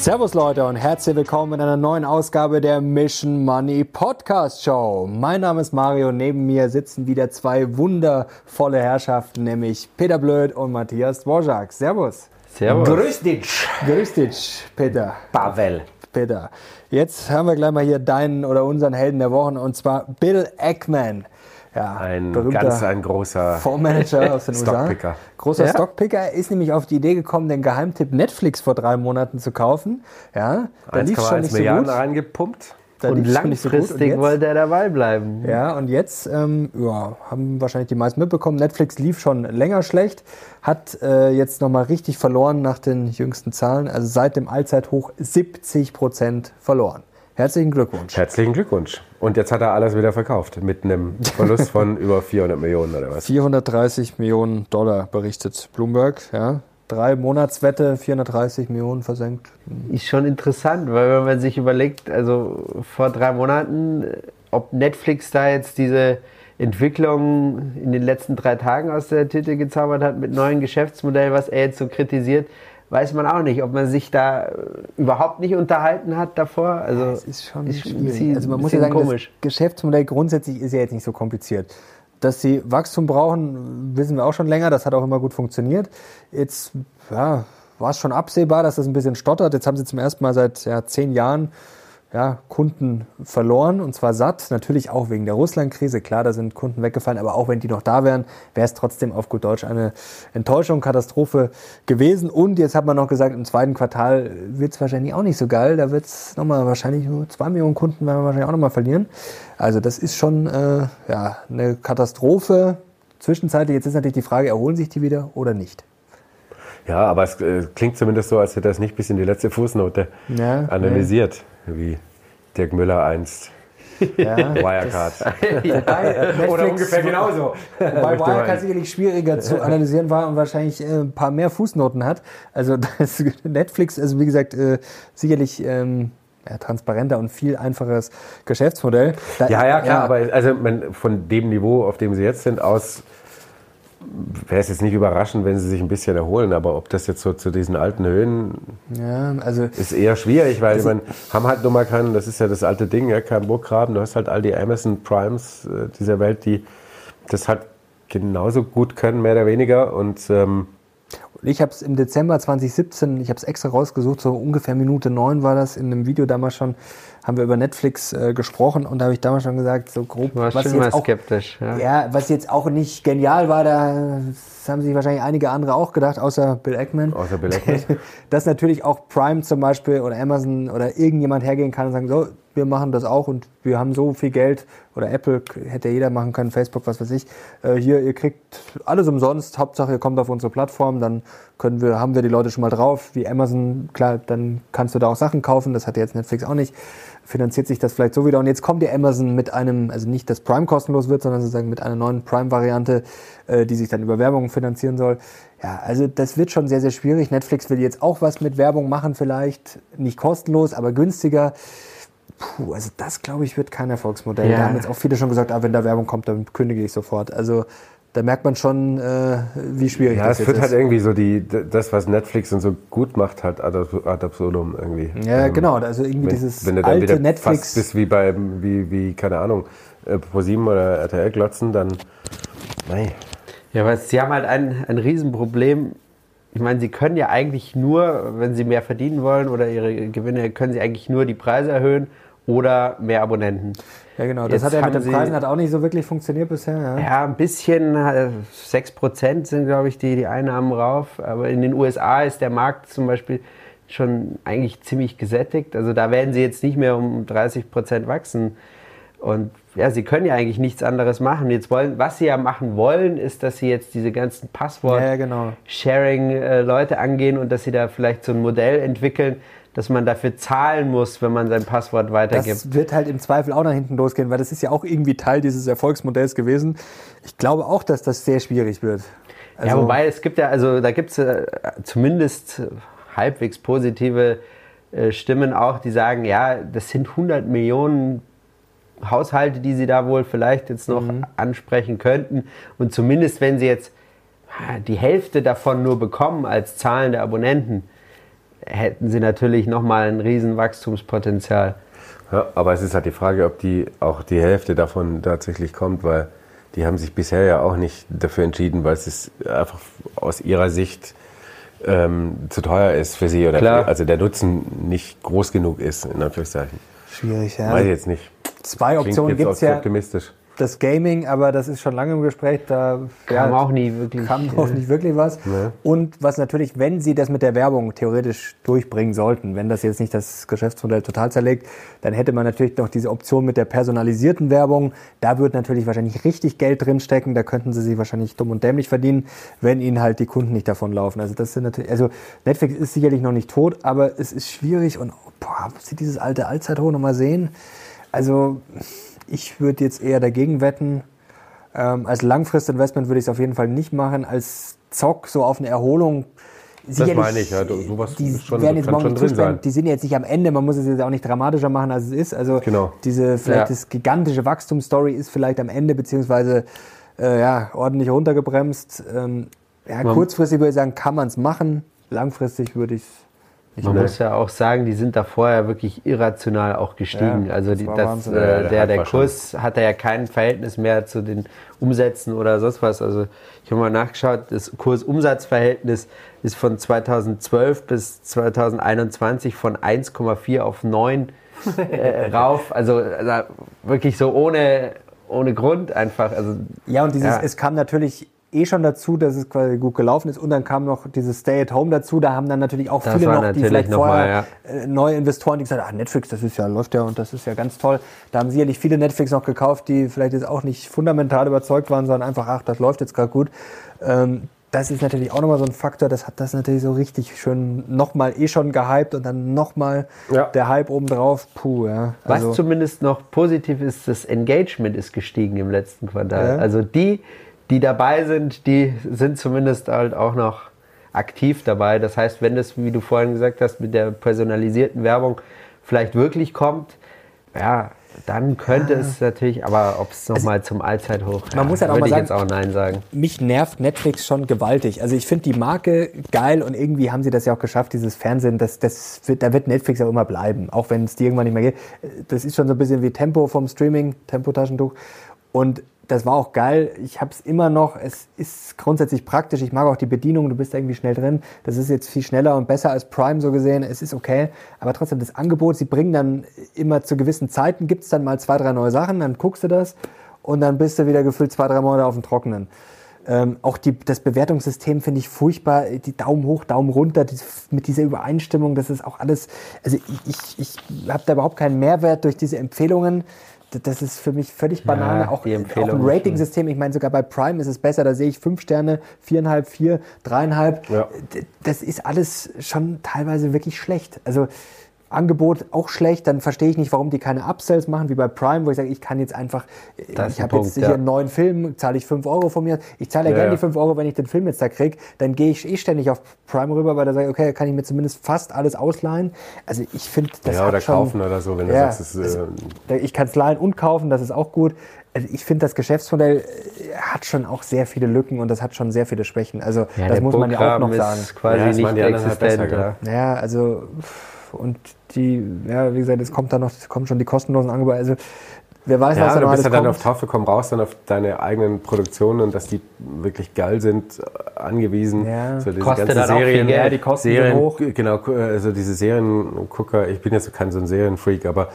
Servus Leute und herzlich willkommen in einer neuen Ausgabe der Mission Money Podcast Show. Mein Name ist Mario, neben mir sitzen wieder zwei wundervolle Herrschaften, nämlich Peter Blöd und Matthias Dvorak. Servus. Servus. Grüß dich. Grüß dich, Peter. Pavel. Peter. Jetzt haben wir gleich mal hier deinen oder unseren Helden der Wochen und zwar Bill Ackman. Ja, ein ganz ein großer Fondsmanager aus den Stockpicker. USA. Großer ja? Stockpicker ist nämlich auf die Idee gekommen, den Geheimtipp Netflix vor drei Monaten zu kaufen. Ja, da lief schon nicht Milliarden so gut. reingepumpt. Da und langfristig so wollte er dabei bleiben. Ja, und jetzt ähm, ja, haben wahrscheinlich die meisten mitbekommen, Netflix lief schon länger schlecht, hat äh, jetzt nochmal richtig verloren nach den jüngsten Zahlen. Also seit dem Allzeithoch 70 Prozent verloren. Herzlichen Glückwunsch. Herzlichen Glückwunsch. Und jetzt hat er alles wieder verkauft mit einem Verlust von über 400 Millionen oder was? 430 Millionen Dollar berichtet Bloomberg. Ja. Drei Monatswette, 430 Millionen versenkt. Ist schon interessant, weil wenn man sich überlegt, also vor drei Monaten, ob Netflix da jetzt diese Entwicklung in den letzten drei Tagen aus der Tüte gezaubert hat mit neuen Geschäftsmodellen, was er jetzt so kritisiert, weiß man auch nicht, ob man sich da äh, überhaupt nicht unterhalten hat davor. Also es ist schon ist schwierig. Also man muss ja sagen, komisch. das Geschäftsmodell grundsätzlich ist ja jetzt nicht so kompliziert. Dass sie Wachstum brauchen, wissen wir auch schon länger. Das hat auch immer gut funktioniert. Jetzt ja, war es schon absehbar, dass das ein bisschen stottert. Jetzt haben sie zum ersten Mal seit ja, zehn Jahren ja, Kunden verloren und zwar satt. Natürlich auch wegen der Russland-Krise. Klar, da sind Kunden weggefallen, aber auch wenn die noch da wären, wäre es trotzdem auf gut Deutsch eine Enttäuschung, Katastrophe gewesen. Und jetzt hat man noch gesagt, im zweiten Quartal wird es wahrscheinlich auch nicht so geil. Da wird es nochmal wahrscheinlich nur zwei Millionen Kunden werden wir wahrscheinlich auch nochmal verlieren. Also das ist schon äh, ja, eine Katastrophe. Zwischenzeitlich, jetzt ist natürlich die Frage, erholen sich die wieder oder nicht? Ja, aber es äh, klingt zumindest so, als hätte er es nicht bis in die letzte Fußnote ja, analysiert. Ja wie Dirk Müller einst. Ja, Wirecard. ja, Oder ungefähr genauso. Weil Wirecard sicherlich schwieriger zu analysieren war und wahrscheinlich äh, ein paar mehr Fußnoten hat. Also das Netflix, also wie gesagt, äh, sicherlich ähm, ja, transparenter und viel einfaches Geschäftsmodell. Da, ja, ja, klar, ja, aber also von dem Niveau, auf dem sie jetzt sind, aus wäre es jetzt nicht überraschend, wenn sie sich ein bisschen erholen, aber ob das jetzt so zu diesen alten Höhen ja, also ist eher schwierig, weil also, man haben halt nur mal keinen, das ist ja das alte Ding, ja, kein Burggraben, du hast halt all die Amazon Primes äh, dieser Welt, die das halt genauso gut können, mehr oder weniger. Und ähm, ich habe es im Dezember 2017, ich habe es extra rausgesucht, so ungefähr Minute neun war das in einem Video damals schon, haben wir über Netflix äh, gesprochen und da habe ich damals schon gesagt, so grob, was jetzt mal auch, skeptisch. Ja. ja. was jetzt auch nicht genial war, da haben sich wahrscheinlich einige andere auch gedacht, außer Bill Ackman. Außer Bill Ackman. dass natürlich auch Prime zum Beispiel oder Amazon oder irgendjemand hergehen kann und sagen, so, wir machen das auch und wir haben so viel Geld oder Apple hätte jeder machen können, Facebook, was weiß ich. Äh, hier, ihr kriegt alles umsonst, Hauptsache ihr kommt auf unsere Plattform, dann können wir, haben wir die Leute schon mal drauf, wie Amazon, klar, dann kannst du da auch Sachen kaufen, das hat jetzt Netflix auch nicht, finanziert sich das vielleicht so wieder und jetzt kommt die Amazon mit einem, also nicht, dass Prime kostenlos wird, sondern sozusagen mit einer neuen Prime-Variante, äh, die sich dann über Werbung finanzieren soll. Ja, also das wird schon sehr, sehr schwierig. Netflix will jetzt auch was mit Werbung machen vielleicht, nicht kostenlos, aber günstiger. Puh, also das glaube ich wird kein Erfolgsmodell. Ja. Da haben jetzt auch viele schon gesagt, ah, wenn da Werbung kommt, dann kündige ich sofort. Also da merkt man schon, äh, wie schwierig ja, das ist. Ja, es wird halt irgendwie so die, das, was Netflix und so gut macht, halt ad absurdum irgendwie. Ja, ähm, genau. Also irgendwie wenn, dieses wenn du dann alte wieder Netflix. Fast bist wie bei, wie, wie, keine Ahnung, äh, ProSieben oder RTL glotzen, dann, nein. Ja, weil sie haben halt ein, ein Riesenproblem. Ich meine, sie können ja eigentlich nur, wenn sie mehr verdienen wollen oder ihre Gewinne, können sie eigentlich nur die Preise erhöhen oder mehr Abonnenten. Ja, genau. Das Jetzt hat ja mit den Preisen hat auch nicht so wirklich funktioniert bisher. Ja, ja ein bisschen. 6% sind, glaube ich, die, die Einnahmen rauf. Aber in den USA ist der Markt zum Beispiel schon eigentlich ziemlich gesättigt. Also da werden sie jetzt nicht mehr um 30% wachsen. Und ja, sie können ja eigentlich nichts anderes machen. Jetzt wollen, was sie ja machen wollen, ist, dass sie jetzt diese ganzen Passwort-Sharing-Leute ja, genau. angehen und dass sie da vielleicht so ein Modell entwickeln, dass man dafür zahlen muss, wenn man sein Passwort weitergibt. Das wird halt im Zweifel auch nach hinten losgehen, weil das ist ja auch irgendwie Teil dieses Erfolgsmodells gewesen. Ich glaube auch, dass das sehr schwierig wird. Also ja, wobei es gibt ja, also da gibt es äh, zumindest halbwegs positive äh, Stimmen auch, die sagen, ja, das sind 100 Millionen Haushalte, die sie da wohl vielleicht jetzt noch mhm. ansprechen könnten. Und zumindest wenn sie jetzt die Hälfte davon nur bekommen als zahlende Abonnenten, hätten sie natürlich nochmal ein riesen Wachstumspotenzial. Ja, aber es ist halt die Frage, ob die auch die Hälfte davon tatsächlich kommt, weil die haben sich bisher ja auch nicht dafür entschieden, weil es einfach aus ihrer Sicht ähm, zu teuer ist für sie oder für, also der Nutzen nicht groß genug ist, in Anführungszeichen. Schwierig, ja. Weiß ich jetzt nicht. Zwei Optionen gibt es ja. Optimistisch das Gaming, aber das ist schon lange im Gespräch. Da kam ja, auch nie wirklich, kam auch nicht wirklich was. Nee. Und was natürlich, wenn sie das mit der Werbung theoretisch durchbringen sollten, wenn das jetzt nicht das Geschäftsmodell total zerlegt, dann hätte man natürlich noch diese Option mit der personalisierten Werbung. Da wird natürlich wahrscheinlich richtig Geld drinstecken. Da könnten sie sich wahrscheinlich dumm und dämlich verdienen, wenn ihnen halt die Kunden nicht davonlaufen. Also das sind natürlich, also Netflix ist sicherlich noch nicht tot, aber es ist schwierig und boah, muss ich dieses alte Allzeithoch nochmal sehen? Also ich würde jetzt eher dagegen wetten. Ähm, als Langfristinvestment würde ich es auf jeden Fall nicht machen. Als Zock, so auf eine Erholung. Das meine ich, ja. Sowas die schon, werden jetzt morgen drin sein. Die sind jetzt nicht am Ende, man muss es jetzt auch nicht dramatischer machen, als es ist. Also genau. diese vielleicht ja. das gigantische Wachstumsstory ist vielleicht am Ende, beziehungsweise äh, ja, ordentlich runtergebremst. Ähm, ja, kurzfristig würde ich sagen, kann man es machen. Langfristig würde ich es man ne? muss ja auch sagen, die sind da vorher wirklich irrational auch gestiegen. Ja, also die, das, das äh, der, der Kurs hatte ja kein Verhältnis mehr zu den Umsätzen oder sonst was. Also ich habe mal nachgeschaut, das Kursumsatzverhältnis ist von 2012 bis 2021 von 1,4 auf 9 äh, rauf. Also, also, wirklich so ohne, ohne Grund einfach. Also, ja, und dieses, ja. es kam natürlich eh schon dazu, dass es quasi gut gelaufen ist und dann kam noch dieses Stay at Home dazu. Da haben dann natürlich auch das viele noch, die vielleicht noch vorher mal, ja. Äh, neue Investoren, die gesagt haben, ah, Netflix, das ist ja läuft ja und das ist ja ganz toll. Da haben sicherlich viele Netflix noch gekauft, die vielleicht jetzt auch nicht fundamental überzeugt waren, sondern einfach, ach, das läuft jetzt gerade gut. Ähm, das ist natürlich auch nochmal so ein Faktor, das hat das natürlich so richtig schön nochmal eh schon gehypt und dann nochmal ja. der Hype obendrauf. Puh, ja. Also Was zumindest noch positiv ist, das Engagement ist gestiegen im letzten Quartal. Ja. Also die, die dabei sind, die sind zumindest halt auch noch aktiv dabei. Das heißt, wenn das, wie du vorhin gesagt hast, mit der personalisierten Werbung vielleicht wirklich kommt, ja, dann könnte ja. es natürlich, aber ob es nochmal also, zum Allzeithoch, man ja, muss halt auch mal sagen, jetzt auch Nein sagen. Mich nervt Netflix schon gewaltig. Also ich finde die Marke geil und irgendwie haben sie das ja auch geschafft, dieses Fernsehen, das, das wird, da wird Netflix auch immer bleiben, auch wenn es dir irgendwann nicht mehr geht. Das ist schon so ein bisschen wie Tempo vom Streaming, Tempo-Taschentuch. Und das war auch geil. Ich habe es immer noch. Es ist grundsätzlich praktisch. Ich mag auch die Bedienung. Du bist irgendwie schnell drin. Das ist jetzt viel schneller und besser als Prime so gesehen. Es ist okay. Aber trotzdem das Angebot. Sie bringen dann immer zu gewissen Zeiten gibt es dann mal zwei, drei neue Sachen. Dann guckst du das und dann bist du wieder gefühlt zwei, drei Monate auf dem Trockenen. Ähm, auch die, das Bewertungssystem finde ich furchtbar. Die Daumen hoch, Daumen runter, die, mit dieser Übereinstimmung, das ist auch alles. Also ich, ich, ich habe da überhaupt keinen Mehrwert durch diese Empfehlungen das ist für mich völlig Banane. Ja, auch, auch ein Rating-System, ich meine, sogar bei Prime ist es besser, da sehe ich fünf Sterne, viereinhalb, vier, dreieinhalb. Ja. Das ist alles schon teilweise wirklich schlecht. Also Angebot auch schlecht, dann verstehe ich nicht, warum die keine Upsells machen, wie bei Prime, wo ich sage, ich kann jetzt einfach, das ich habe jetzt hier ja. einen neuen Film, zahle ich 5 Euro von mir. Ich zahle ja, ja gerne die 5 Euro, wenn ich den Film jetzt da kriege, dann gehe ich eh ständig auf Prime rüber, weil da sage ich, okay, kann ich mir zumindest fast alles ausleihen. Also ich finde, das Ja, oder schon, kaufen oder so, wenn du ja, sagst, es, äh, Ich kann es leihen und kaufen, das ist auch gut. Also ich finde, das Geschäftsmodell äh, hat schon auch sehr viele Lücken und das hat schon sehr viele Schwächen. Also das muss man ja auch noch sagen. Quasi ja, nicht halt existent. Besser, ja, also und die, ja, wie gesagt, es kommt dann noch, es kommen schon die kostenlosen Angebote. Also wer weiß, ja, was da du bist ja dann auf Tafel komm raus, dann auf deine eigenen Produktionen und dass die wirklich geil sind, angewiesen. Ja. So diese Kostet ganzen dann Serien, auch viel Geld, die kosten Serien, hoch. Genau, also diese Seriengucker, ich bin jetzt kein so ein Serienfreak, aber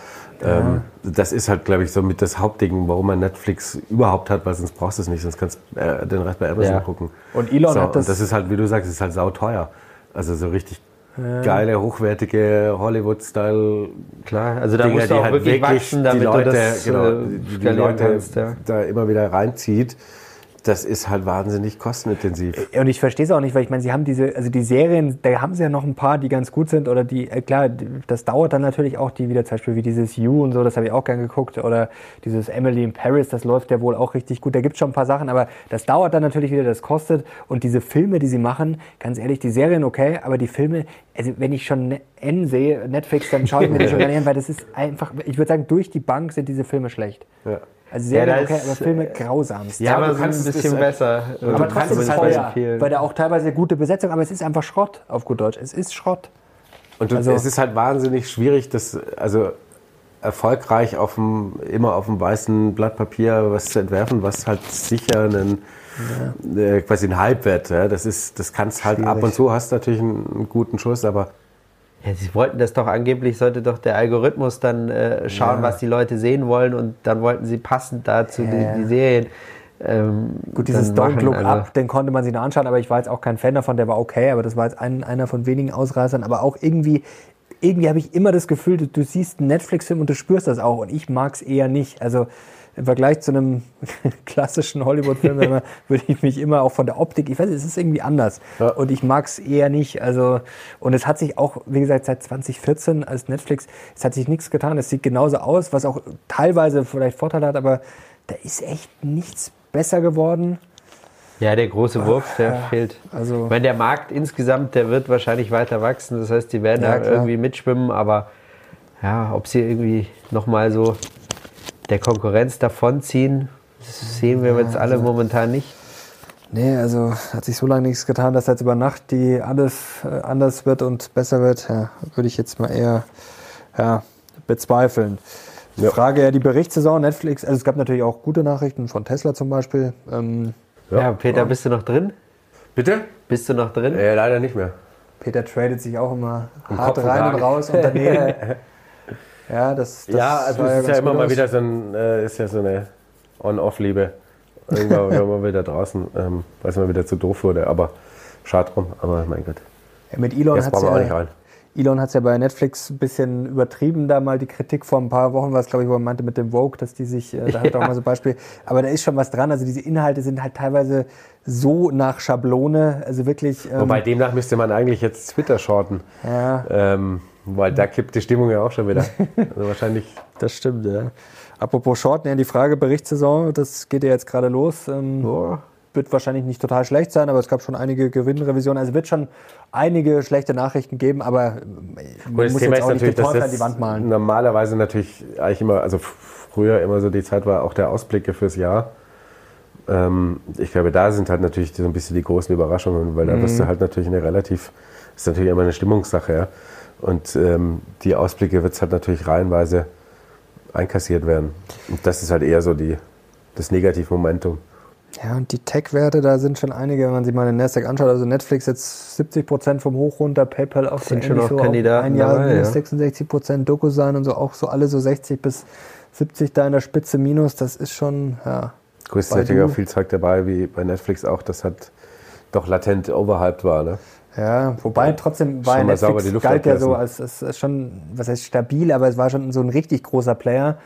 ähm, das ist halt, glaube ich, so mit das Hauptding, warum man Netflix überhaupt hat, weil sonst brauchst du es nicht, sonst kannst du äh, den Rest bei Amazon ja. gucken. Und Elon so, hat das... Und das ist halt, wie du sagst, ist halt sauteuer. Also so richtig ja. Geile, hochwertige Hollywood-Style. Klar, also da Dinge, musst du auch halt wirklich wachsen, damit die Leute, das genau, äh, die, die Leute kannst, ja. da immer wieder reinzieht das ist halt wahnsinnig kostenintensiv. Äh, und ich verstehe es auch nicht, weil ich meine, sie haben diese, also die Serien, da haben sie ja noch ein paar, die ganz gut sind oder die, äh, klar, das dauert dann natürlich auch, die wieder zum Beispiel wie dieses You und so, das habe ich auch gern geguckt oder dieses Emily in Paris, das läuft ja wohl auch richtig gut. Da gibt es schon ein paar Sachen, aber das dauert dann natürlich wieder, das kostet und diese Filme, die sie machen, ganz ehrlich, die Serien okay, aber die Filme, also wenn ich schon N sehe, Netflix, dann schaue ich mir das schon gar nicht an, weil das ist einfach, ich würde sagen, durch die Bank sind diese Filme schlecht. Ja. Also Serien ja, okay, aber Filme grausamst. Ja, aber sind ein bisschen besser. Aber trotzdem teuer, weil da auch teilweise gute Besetzung, aber es ist einfach Schrott auf gut Deutsch. Es ist Schrott. Und du, also, es ist halt wahnsinnig schwierig, das, also erfolgreich auf dem, immer auf dem weißen Blatt Papier was zu entwerfen, was halt sicher einen, ja. äh, quasi ein Halbwert, ja, das ist, das kannst halt ab und zu hast natürlich einen, einen guten Schuss, aber ja, sie wollten das doch angeblich, sollte doch der Algorithmus dann äh, schauen, ja. was die Leute sehen wollen und dann wollten sie passend dazu ja. die, die, Serien. Ähm, Gut, dieses Don't Look also Up, den konnte man sich noch anschauen, aber ich war jetzt auch kein Fan davon, der war okay, aber das war jetzt ein, einer von wenigen Ausreißern, aber auch irgendwie, irgendwie habe ich immer das Gefühl, du, du siehst einen Netflix-Film und du spürst das auch und ich mag es eher nicht. Also im Vergleich zu einem klassischen Hollywood-Film würde ich mich immer auch von der Optik, ich weiß, es ist irgendwie anders. Ja. Und ich mag es eher nicht. Also, und es hat sich auch, wie gesagt, seit 2014 als Netflix, es hat sich nichts getan. Es sieht genauso aus, was auch teilweise vielleicht Vorteile hat, aber da ist echt nichts besser geworden. Ja, der große Wurf, der ja, fehlt. Also, Wenn der Markt insgesamt, der wird wahrscheinlich weiter wachsen. Das heißt, die werden ja, da irgendwie mitschwimmen, aber ja, ob sie irgendwie nochmal so der Konkurrenz davonziehen, sehen wir jetzt alle also, momentan nicht. Nee, also hat sich so lange nichts getan, dass jetzt über Nacht die alles äh, anders wird und besser wird, ja, würde ich jetzt mal eher ja, bezweifeln. Die ja. Frage ja, die Berichtssaison, Netflix, also es gab natürlich auch gute Nachrichten von Tesla zum Beispiel. Ähm, ja, ja, Peter, bist du noch drin? Bitte? Bist du noch drin? Äh, leider nicht mehr. Peter tradet sich auch immer Im hart Kopf rein und raus und daneben Ja, das, das ja also es ist ja immer mal wieder so, ein, äh, ist ja so eine On-Off-Liebe. Irgendwann waren wir wieder draußen, ähm, weil es mal wieder zu doof wurde. Aber schade drum, aber mein Gott. Ja, mit Elon hat es ja, Elon hat es ja bei Netflix ein bisschen übertrieben, da mal die Kritik vor ein paar Wochen war es, glaube ich, wo er meinte mit dem Vogue, dass die sich, äh, da hat er auch mal so ein Beispiel, aber da ist schon was dran, also diese Inhalte sind halt teilweise so nach Schablone, also wirklich. Ähm, Wobei demnach müsste man eigentlich jetzt Twitter shorten. Ja. Ähm, weil da kippt die Stimmung ja auch schon wieder. Also wahrscheinlich. Das stimmt, ja. Apropos Shorten, ja, die Frage Berichtssaison, das geht ja jetzt gerade los. Ähm, wird wahrscheinlich nicht total schlecht sein, aber es gab schon einige Gewinnrevisionen. Also wird schon einige schlechte Nachrichten geben, aber man muss Thema jetzt auch nicht den Teufel an die Wand malen. Normalerweise natürlich eigentlich immer, also früher immer so die Zeit war auch der Ausblicke fürs Jahr. Ähm, ich glaube, da sind halt natürlich so ein bisschen die großen Überraschungen, weil da mhm. wirst du halt natürlich eine relativ, ist natürlich immer eine Stimmungssache, ja. Und ähm, die Ausblicke wird es halt natürlich reihenweise einkassiert werden. Und das ist halt eher so die, das Negativmomentum. Ja, und die Tech-Werte, da sind schon einige, wenn man sich mal den Nasdaq anschaut. Also Netflix jetzt 70 Prozent vom Hoch runter, PayPal auch sind schon auch so Kandidaten. Ein Jahr dabei, ja. 66 Prozent, DocuSign und so auch so alle so 60 bis 70 da in der Spitze minus. Das ist schon, ja. Kurzzeitig auch viel Zeug dabei, wie bei Netflix auch, das hat doch latent overhyped war, ne? Ja, wobei ja, trotzdem war Netflix galt ja so als, als, als, schon, was heißt stabil, aber es war schon so ein richtig großer Player.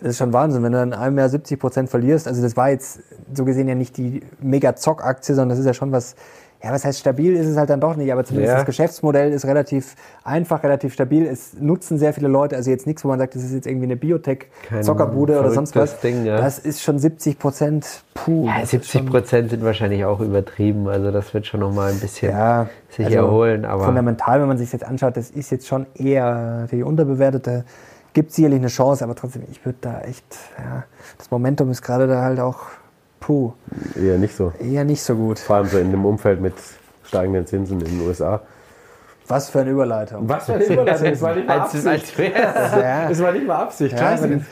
Das ist schon Wahnsinn, wenn du in einem Jahr 70 Prozent verlierst. Also das war jetzt so gesehen ja nicht die Mega-Zock-Aktie, sondern das ist ja schon was ja, was heißt stabil ist es halt dann doch nicht, aber zumindest ja. das Geschäftsmodell ist relativ einfach, relativ stabil. Es nutzen sehr viele Leute, also jetzt nichts, wo man sagt, das ist jetzt irgendwie eine Biotech-Zockerbude oder sonst was. Ding, ja. Das ist schon 70 Prozent. Puh. Ja, 70 Prozent sind wahrscheinlich auch übertrieben. Also das wird schon nochmal ein bisschen ja, sich also erholen. Aber fundamental, wenn man sich jetzt anschaut, das ist jetzt schon eher die unterbewertete. Gibt sicherlich eine Chance, aber trotzdem, ich würde da echt, ja, das Momentum ist gerade da halt auch Puh. Eher nicht so. Eher nicht so gut. Vor allem so in dem Umfeld mit steigenden Zinsen in den USA. Was für eine Überleitung. Was für eine Überleitung. Das war nicht mal Absicht. Das war nicht mal Absicht. Ja, mit,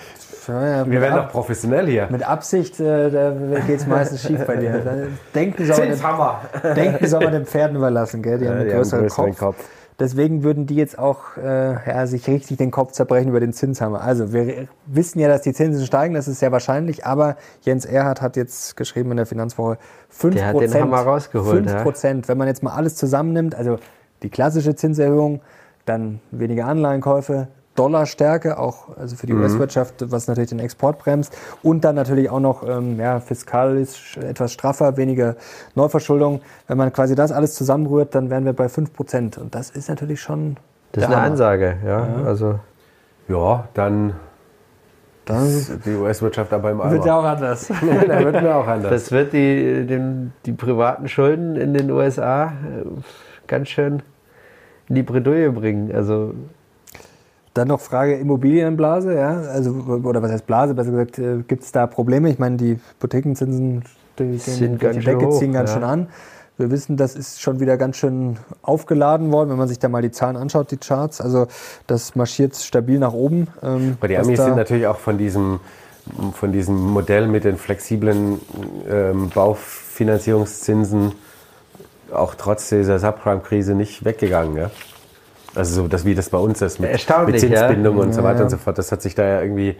ja, wir werden doch professionell hier. Mit Absicht äh, da geht es meistens schief bei dir. Denken soll, man, denken soll man den Pferden überlassen, gell? Die haben einen größeren, Kopf. Kopf. Deswegen würden die jetzt auch äh, ja, sich richtig den Kopf zerbrechen über den Zinshammer. Also wir wissen ja, dass die Zinsen steigen, das ist sehr wahrscheinlich, aber Jens Erhardt hat jetzt geschrieben in der Finanzwoche 5%. Der hat den Hammer rausgeholt. 5%, ja. wenn man jetzt mal alles zusammennimmt, also die klassische Zinserhöhung, dann weniger Anleihenkäufe, Dollarstärke, auch also für die mhm. US-Wirtschaft, was natürlich den Export bremst. Und dann natürlich auch noch ähm, ja, fiskalisch etwas straffer, weniger Neuverschuldung. Wenn man quasi das alles zusammenrührt, dann wären wir bei 5%. Und das ist natürlich schon. Das ist eine Hammer. Ansage, ja. ja. Also. Ja, dann das die US-Wirtschaft aber im Eimer. Wird ja auch anders. da wird mir auch anders. Das wird die, den, die privaten Schulden in den USA äh, ganz schön in die Bredouille bringen. Also dann noch Frage Immobilienblase, ja, also oder was heißt Blase, besser gesagt, äh, gibt es da Probleme? Ich meine, die Hypothekenzinsen die, sind die, die Decke hoch, ziehen ganz ja. schön an. Wir wissen, das ist schon wieder ganz schön aufgeladen worden, wenn man sich da mal die Zahlen anschaut, die Charts. Also das marschiert stabil nach oben. Ähm, Aber die Amis sind natürlich auch von diesem, von diesem Modell mit den flexiblen ähm, Baufinanzierungszinsen auch trotz dieser Subprime-Krise nicht weggegangen. Ja? Also so, das, wie das bei uns ist mit, mit Zinsbindung ja? und so weiter ja. und so fort. Das hat sich da ja irgendwie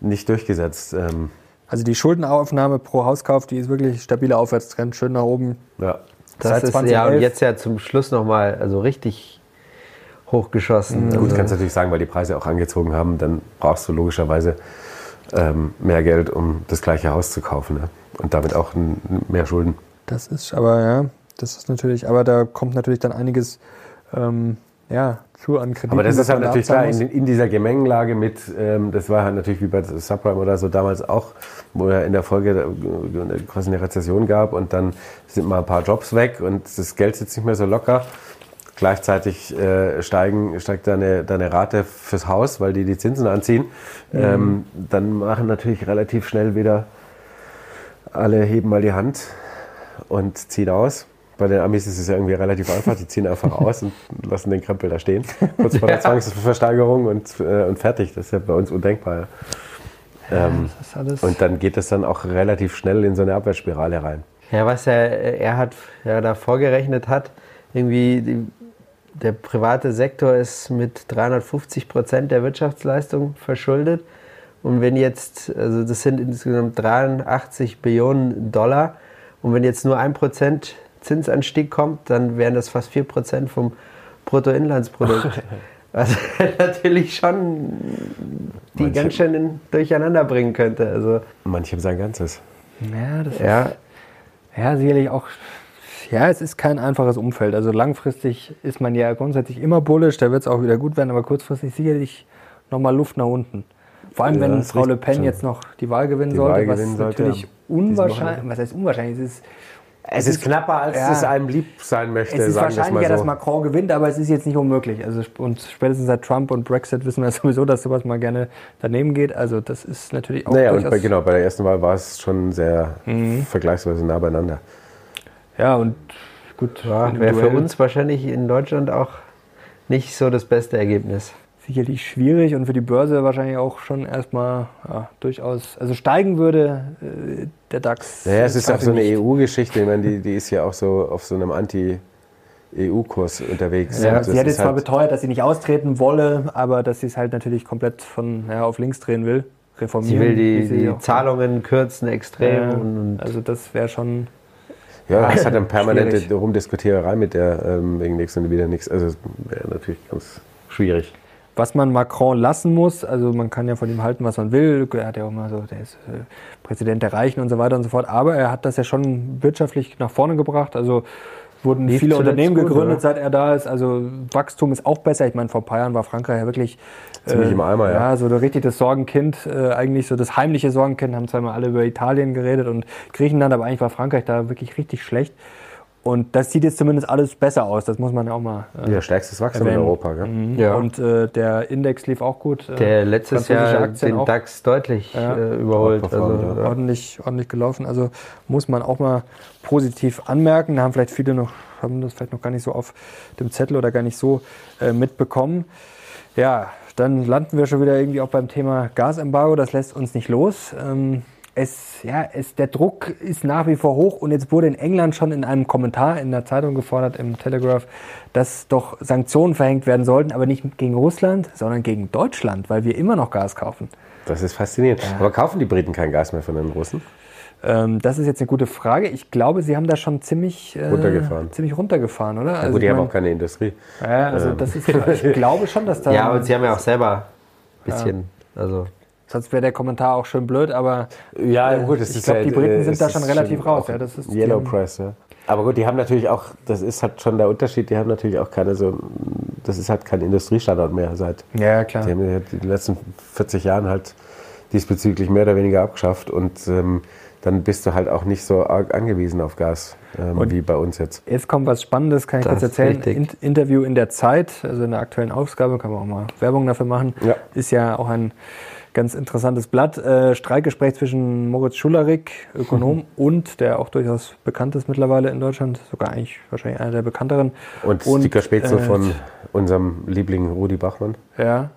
nicht durchgesetzt. Ähm, also die Schuldenaufnahme pro Hauskauf, die ist wirklich stabiler Aufwärtstrend, schön nach oben. Ja. Das ist ja und jetzt ja zum Schluss nochmal also richtig hochgeschossen. Mhm. Gut, kannst du natürlich sagen, weil die Preise auch angezogen haben, dann brauchst du logischerweise ähm, mehr Geld, um das gleiche Haus zu kaufen ne? und damit auch mehr Schulden. Das ist aber, ja, das ist natürlich, aber da kommt natürlich dann einiges ähm, ja, zu an Krediten. Aber das ist halt natürlich klar, in, in, dieser Gemengenlage mit, ähm, das war halt natürlich wie bei Subprime oder so damals auch, wo ja in der Folge quasi eine Rezession gab und dann sind mal ein paar Jobs weg und das Geld sitzt nicht mehr so locker. Gleichzeitig äh, steigen, steigt deine, deine Rate fürs Haus, weil die die Zinsen anziehen. Mhm. Ähm, dann machen natürlich relativ schnell wieder alle heben mal die Hand und ziehen aus. Bei den Amis ist es ja irgendwie relativ einfach. Die ziehen einfach aus und lassen den Krempel da stehen. Kurz vor der ja. Zwangsversteigerung und, äh, und fertig. Das ist ja bei uns undenkbar. Ähm, und dann geht es dann auch relativ schnell in so eine Abwärtsspirale rein. Ja, was er, er hat ja da vorgerechnet hat, irgendwie die, der private Sektor ist mit 350 Prozent der Wirtschaftsleistung verschuldet. Und wenn jetzt, also das sind insgesamt 83 Billionen Dollar, und wenn jetzt nur ein Prozent Zinsanstieg kommt, dann wären das fast 4% vom Bruttoinlandsprodukt. Was natürlich schon die Manche, ganz schön durcheinander bringen könnte. Also, Manche haben sein Ganzes. Ja, das ja. Ist, ja, sicherlich auch. Ja, es ist kein einfaches Umfeld. Also langfristig ist man ja grundsätzlich immer bullisch, da wird es auch wieder gut werden, aber kurzfristig sicherlich nochmal Luft nach unten. Vor allem, ja, wenn Frau Le Pen jetzt noch die Wahl gewinnen die sollte, Wahl gewinnen was sollte, natürlich unwahrscheinlich, was heißt unwahrscheinlich, es ist es, ist, knapper, als ja, es einem lieb sein möchte. Es ist wahrscheinlicher, so. dass Macron gewinnt, aber es ist jetzt nicht unmöglich. Also und spätestens seit Trump und Brexit wissen wir sowieso, dass sowas mal gerne daneben geht. Also das ist natürlich auch. Naja, und bei, genau, bei der ersten Wahl war es schon sehr mhm. vergleichsweise nah beieinander. Ja, und gut. Ja, wäre für uns wahrscheinlich in Deutschland auch nicht so das beste Ergebnis sicherlich schwierig und für die Börse wahrscheinlich auch schon erstmal ja, durchaus, also steigen würde äh, der DAX. Naja, es ist auch so eine EU-Geschichte, ich meine, die, die ist ja auch so auf so einem Anti- EU-Kurs unterwegs. Ja, sie hat jetzt zwar halt beteuert, dass sie nicht austreten wolle, aber dass sie es halt natürlich komplett von ja, auf links drehen will, reformieren. Sie will die, die Zahlungen kürzen extrem. Ja, und, also das wäre schon ja, es hat eine permanente Rumdiskutiererei mit der ähm, wegen nichts und wieder nichts. Also wäre natürlich ganz schwierig was man Macron lassen muss. Also man kann ja von ihm halten, was man will. Er hat ja auch mal so, der ist äh, Präsident der Reichen und so weiter und so fort. Aber er hat das ja schon wirtschaftlich nach vorne gebracht. Also wurden Lief viele Unternehmen gut, gegründet, oder? seit er da ist. Also Wachstum ist auch besser. Ich meine, vor ein paar Jahren war Frankreich ja wirklich ziemlich äh, im Eimer, ja. ja. so richtig das Sorgenkind, äh, eigentlich so das heimliche Sorgenkind. Haben zweimal alle über Italien geredet und Griechenland, aber eigentlich war Frankreich da wirklich richtig schlecht. Und das sieht jetzt zumindest alles besser aus, das muss man ja auch mal. Äh, ja, stärkstes Wachstum erwähnen. in Europa, gell? Mhm. Ja. Und äh, der Index lief auch gut. Äh, der letztes Jahr Aktien den auch, DAX deutlich ja, äh, überholt. Also, ja. ordentlich, ordentlich gelaufen. Also muss man auch mal positiv anmerken. Da haben vielleicht viele noch, haben das vielleicht noch gar nicht so auf dem Zettel oder gar nicht so äh, mitbekommen. Ja, dann landen wir schon wieder irgendwie auch beim Thema Gasembargo. Das lässt uns nicht los. Ähm, es, ja, es, der Druck ist nach wie vor hoch und jetzt wurde in England schon in einem Kommentar in der Zeitung gefordert, im Telegraph, dass doch Sanktionen verhängt werden sollten, aber nicht gegen Russland, sondern gegen Deutschland, weil wir immer noch Gas kaufen. Das ist faszinierend. Ja. Aber kaufen die Briten kein Gas mehr von den Russen? Ähm, das ist jetzt eine gute Frage. Ich glaube, sie haben da schon ziemlich, äh, runtergefahren. ziemlich runtergefahren, oder? Also gut, die haben auch keine Industrie. Ja, also ähm. das ist, ich glaube schon, dass da. Ja, und sie haben ja auch selber ein bisschen. Ja. Also Sonst wäre der Kommentar auch schön blöd, aber ja, äh, gut, ich glaube, die Briten sind da schon relativ raus. Ja, das ist Yellow Press, ja. Aber gut, die haben natürlich auch, das ist halt schon der Unterschied, die haben natürlich auch keine so, das ist halt kein Industriestandort mehr seit. Ja, klar. Die haben in den letzten 40 Jahren halt diesbezüglich mehr oder weniger abgeschafft und ähm, dann bist du halt auch nicht so arg angewiesen auf Gas ähm, wie bei uns jetzt. Jetzt kommt was Spannendes, kann ich das kurz erzählen. In Interview in der Zeit, also in der aktuellen Ausgabe, kann man auch mal Werbung dafür machen, ja. ist ja auch ein ganz interessantes Blatt. Äh, Streikgespräch zwischen Moritz Schullerik, Ökonom, mhm. und der auch durchaus bekannt ist mittlerweile in Deutschland, sogar eigentlich wahrscheinlich einer der bekannteren. Und, und Sticker Spätzle äh, von unserem Liebling Rudi Bachmann. Ja,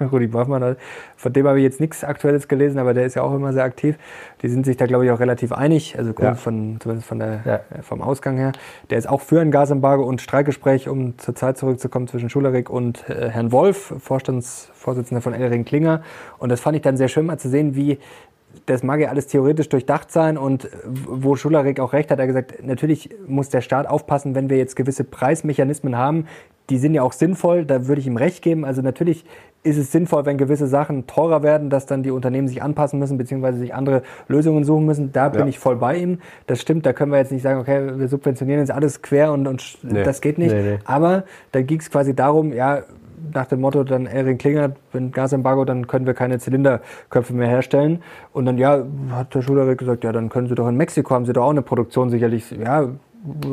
Rudi Bachmann, von dem habe ich jetzt nichts Aktuelles gelesen, aber der ist ja auch immer sehr aktiv. Die sind sich da, glaube ich, auch relativ einig, also ja. von, zumindest von der, ja. vom Ausgang her. Der ist auch für ein Gasembargo und Streikgespräch, um zur Zeit zurückzukommen, zwischen Schullerik und äh, Herrn Wolf, Vorstandsvorsitzender von Elring Klinger. Und das fand ich dann sehr schön mal zu sehen, wie das mag ja alles theoretisch durchdacht sein und wo Schularik auch recht hat, er gesagt, natürlich muss der Staat aufpassen, wenn wir jetzt gewisse Preismechanismen haben, die sind ja auch sinnvoll, da würde ich ihm recht geben. Also natürlich ist es sinnvoll, wenn gewisse Sachen teurer werden, dass dann die Unternehmen sich anpassen müssen, beziehungsweise sich andere Lösungen suchen müssen. Da bin ja. ich voll bei ihm. Das stimmt, da können wir jetzt nicht sagen, okay, wir subventionieren jetzt alles quer und, und nee. das geht nicht. Nee, nee. Aber da ging es quasi darum, ja, nach dem Motto dann Erin Klinger, wenn Gasembargo, dann können wir keine Zylinderköpfe mehr herstellen. Und dann, ja, hat der Schuler gesagt, ja, dann können Sie doch in Mexiko, haben Sie doch auch eine Produktion sicherlich. Ja,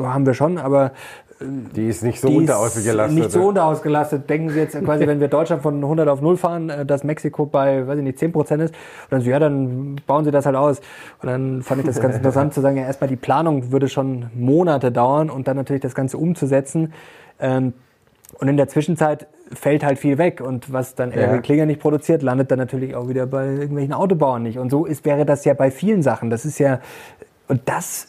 haben wir schon, aber die ist nicht so unterausgelastet. Nicht so unterausgelastet. Denken Sie jetzt quasi, wenn wir Deutschland von 100 auf 0 fahren, äh, dass Mexiko bei, weiß ich nicht, 10 Prozent ist. Und dann so, ja, dann bauen Sie das halt aus. Und dann fand ich das ganz interessant zu sagen, ja, erstmal die Planung würde schon Monate dauern und dann natürlich das Ganze umzusetzen. Ähm, und in der Zwischenzeit fällt halt viel weg. Und was dann ja. Klinger nicht produziert, landet dann natürlich auch wieder bei irgendwelchen Autobauern nicht. Und so ist, wäre das ja bei vielen Sachen. Das ist ja, und das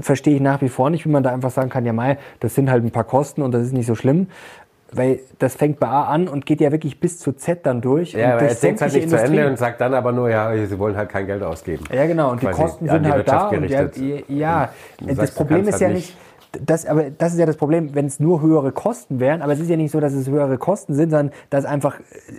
verstehe ich nach wie vor nicht, wie man da einfach sagen kann, ja mal, das sind halt ein paar Kosten und das ist nicht so schlimm. Weil das fängt bei A an und geht ja wirklich bis zu Z dann durch. Ja, aber er denkt halt nicht Industrie. zu Ende und sagt dann aber nur, ja, sie wollen halt kein Geld ausgeben. Ja, genau. Und die Kosten sind halt da. Und ja, ja und das Problem ist halt ja nicht, das, aber das ist ja das Problem, wenn es nur höhere Kosten wären, aber es ist ja nicht so, dass es höhere Kosten sind, sondern dass einfach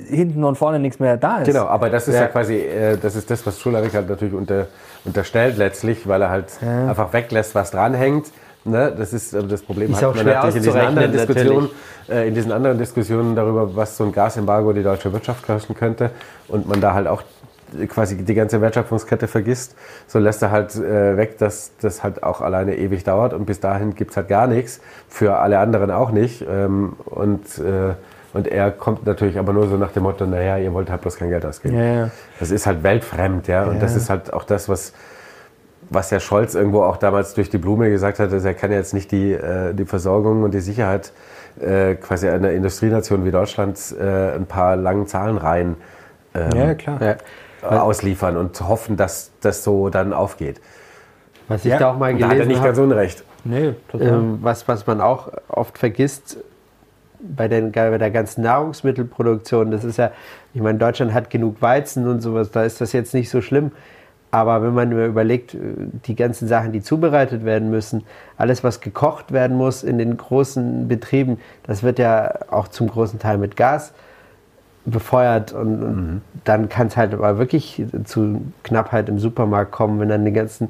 hinten und vorne nichts mehr da ist. Genau, aber das ist ja, ja quasi, äh, das ist das, was Schularich halt natürlich unter unterstellt letztlich, weil er halt ja. einfach weglässt, was dranhängt. Ne? Das ist das Problem ist hat man natürlich in diesen anderen Diskussionen, äh, in diesen anderen Diskussionen darüber, was so ein Gasembargo die deutsche Wirtschaft kosten könnte und man da halt auch quasi die ganze Wertschöpfungskette vergisst, so lässt er halt äh, weg, dass das halt auch alleine ewig dauert und bis dahin gibt es halt gar nichts, für alle anderen auch nicht. Ähm, und äh, und er kommt natürlich aber nur so nach dem Motto, naja, ihr wollt halt bloß kein Geld ausgeben. Ja, ja. Das ist halt weltfremd, ja. Und ja. das ist halt auch das, was, was Herr Scholz irgendwo auch damals durch die Blume gesagt hat, dass er kann jetzt nicht die, äh, die Versorgung und die Sicherheit äh, quasi einer Industrienation wie Deutschland äh, ein paar langen Zahlenreihen ähm, ja, klar. Ausliefern und hoffen, dass das so dann aufgeht. Was ich da auch mal gelesen habe. Da hat er nicht ganz unrecht. Nee, ähm, was, was man auch oft vergisst, bei, den, bei der ganzen Nahrungsmittelproduktion, das ist ja, ich meine, Deutschland hat genug Weizen und sowas, da ist das jetzt nicht so schlimm. Aber wenn man überlegt, äh, die ganzen Sachen, die zubereitet werden müssen, alles, was gekocht werden muss in den großen Betrieben, das wird ja auch zum großen Teil mit Gas befeuert und, mhm. dann kann es halt aber wirklich zu Knappheit im Supermarkt kommen, wenn dann die ganzen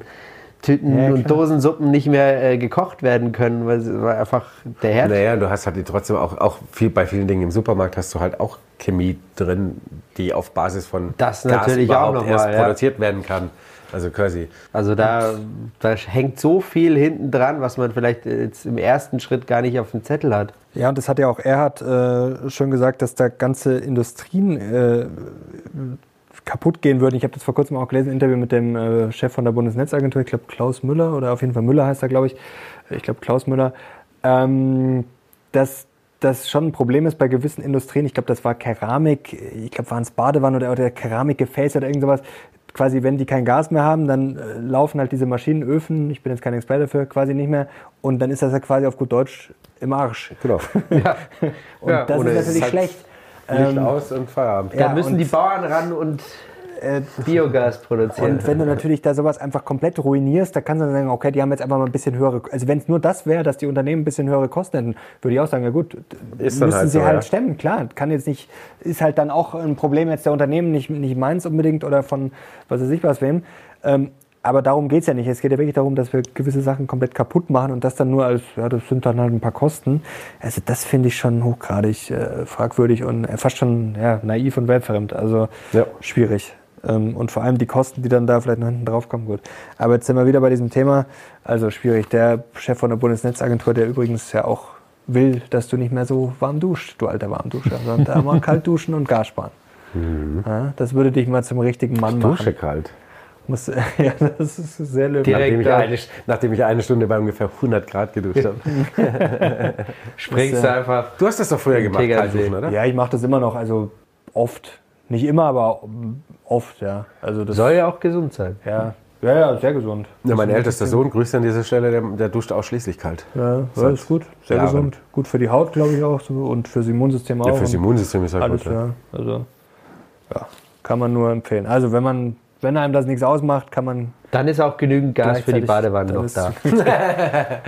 Tüten ja, und Dosensuppen nicht mehr äh, gekocht werden können, weil, weil einfach der Herd. Naja, du hast halt trotzdem auch, auch viel, bei vielen Dingen im Supermarkt hast du halt auch Chemie drin, die auf Basis von das Gas natürlich überhaupt auch noch erst mal, ja. produziert werden kann. Also quasi. Also da, da hängt so viel hinten dran, was man vielleicht jetzt im ersten Schritt gar nicht auf dem Zettel hat. Ja, und das hat ja auch Erhard äh, schon gesagt, dass da ganze Industrien äh, kaputt gehen würden. Ich habe das vor kurzem auch gelesen, ein Interview mit dem äh, Chef von der Bundesnetzagentur, ich glaube Klaus Müller oder auf jeden Fall Müller heißt er, glaube ich. Ich glaube Klaus Müller. Ähm, dass das schon ein Problem ist bei gewissen Industrien. Ich glaube, das war Keramik, ich glaube, waren es Badewannen oder, oder Keramikgefäße oder irgend sowas. Quasi, wenn die kein Gas mehr haben, dann äh, laufen halt diese Maschinenöfen, ich bin jetzt kein Experte dafür, quasi nicht mehr. Und dann ist das ja quasi auf gut Deutsch im Arsch. Genau. ja. Und ja, das ist natürlich halt schlecht. Licht ähm, aus und Feierabend. Da müssen die Bauern ran und äh, Biogas produzieren. Und wenn du natürlich da sowas einfach komplett ruinierst, da kannst du dann sagen, okay, die haben jetzt einfach mal ein bisschen höhere, also wenn es nur das wäre, dass die Unternehmen ein bisschen höhere Kosten hätten, würde ich auch sagen, ja gut, ist müssen halt sie so, halt ja. stemmen, klar, kann jetzt nicht, ist halt dann auch ein Problem jetzt der Unternehmen, nicht, nicht meins unbedingt oder von was weiß ich was wem. Ähm, aber darum geht es ja nicht. Es geht ja wirklich darum, dass wir gewisse Sachen komplett kaputt machen und das dann nur als, ja, das sind dann halt ein paar Kosten. Also das finde ich schon hochgradig äh, fragwürdig und äh, fast schon ja, naiv und weltfremd. Also ja. schwierig. Ähm, und vor allem die Kosten, die dann da vielleicht noch hinten drauf kommen, gut. Aber jetzt sind wir wieder bei diesem Thema. Also schwierig. Der Chef von der Bundesnetzagentur, der übrigens ja auch will, dass du nicht mehr so warm duschst, du alter Warmduscher, sondern da mal kalt duschen und Gas sparen. Mhm. Ja, das würde dich mal zum richtigen Mann ich machen. Dusche kalt. Muss, ja, das ist sehr löblich. Nachdem, ich eine, nachdem ich eine Stunde bei ungefähr 100 Grad geduscht habe. Springst du einfach. Du hast das doch früher gemacht, kalt duschen, oder? Ja, ich mache das immer noch, also oft. Nicht immer, aber oft, ja. Also das Soll ja auch gesund sein. Ja, ja, ja sehr gesund. Ja, mein ältester Sohn, grüßt an dieser Stelle, der, der duscht ausschließlich kalt. Ja, ja ist gut. Sehr Jahren. gesund. Gut für die Haut, glaube ich auch. So, und fürs Immunsystem auch. Ja, fürs Immunsystem ist halt alles, gut. Ja. Also, ja, kann man nur empfehlen. Also, wenn man wenn einem das nichts ausmacht, kann man. Dann ist auch genügend Gas für die Badewanne noch da.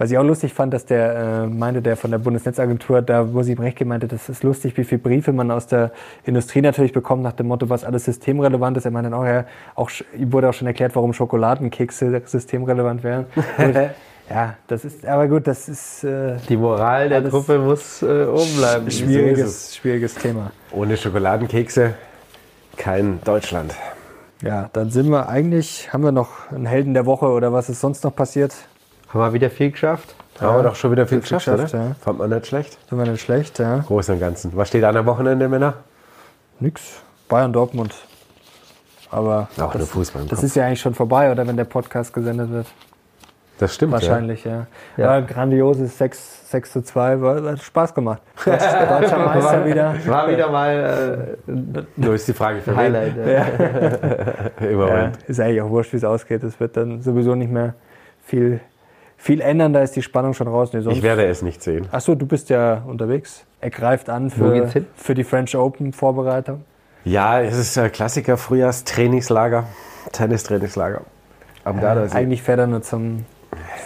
Was ich auch lustig fand, dass der äh, meinte, der von der Bundesnetzagentur, da wo sie ihm recht gemeinte, das ist lustig, wie viele Briefe man aus der Industrie natürlich bekommt, nach dem Motto, was alles systemrelevant ist. Er meinte auch, ja, auch, wurde auch schon erklärt, warum Schokoladenkekse systemrelevant wären. ja, das ist, aber gut, das ist. Äh, die Moral der Truppe muss äh, oben bleiben. Schwieriges, schwieriges Thema. Ohne Schokoladenkekse kein Deutschland. Ja, dann sind wir eigentlich, haben wir noch einen Helden der Woche oder was ist sonst noch passiert? Haben wir wieder viel geschafft? Ja, haben wir doch schon wieder viel, viel geschafft, geschafft oder? Ja. Fand man nicht schlecht? Fand man nicht schlecht, ja. Groß und Ganzen. Was steht an am Wochenende, Männer? Nix. Bayern Dortmund. Aber auch das, Fußball. Das ist ja eigentlich schon vorbei, oder wenn der Podcast gesendet wird. Das stimmt. Wahrscheinlich, ja. ja. ja grandioses 6, 6 zu 2. War, hat Spaß gemacht. Deutscher Meister wieder. War wieder mal. Äh, Nur ist die Frage für Highlight. Ja. Im Ja, ist eigentlich auch wurscht, wie es ausgeht. Es wird dann sowieso nicht mehr viel, viel ändern. Da ist die Spannung schon raus. Nee, ich werde es nicht sehen. Achso, du bist ja unterwegs. Er greift an für, für die French Open Vorbereitung. Ja, es ist ein Klassiker. Frühjahrstrainingslager, Tennistrainingslager. Am ja, eigentlich fährt er nur zum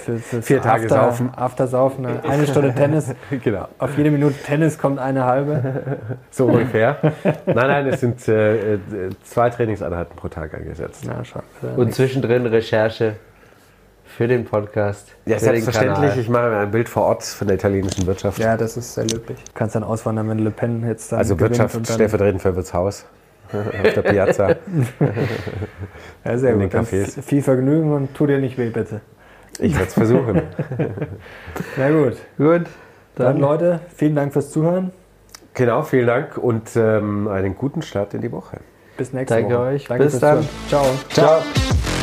für, für Vier Tage After, saufen. After saufen, eine Stunde Tennis. genau. Auf jede Minute Tennis kommt eine halbe. So ungefähr. nein, nein, es sind äh, äh zwei Trainingseinheiten pro Tag angesetzt. Ja, schon. Und zwischendrin Recherche für den Podcast. Ja, selbstverständlich. Ich mache mir ein Bild vor Ort von der italienischen Wirtschaft. Ja, das ist sehr löblich. Du kannst dann auswandern, wenn Le Pen jetzt dann. Also Wirtschaft stellvertretend für Wirtshaus. auf der Piazza. ja, sehr gut. Viel Vergnügen und tu dir nicht weh, bitte. Ich werde es versuchen. Na gut. Gut. Dann, dann, Leute, vielen Dank fürs Zuhören. Genau, vielen Dank und ähm, einen guten Start in die Woche. Bis nächste Danke Woche. euch. Danke Bis dann. Zuhören. Ciao. Ciao.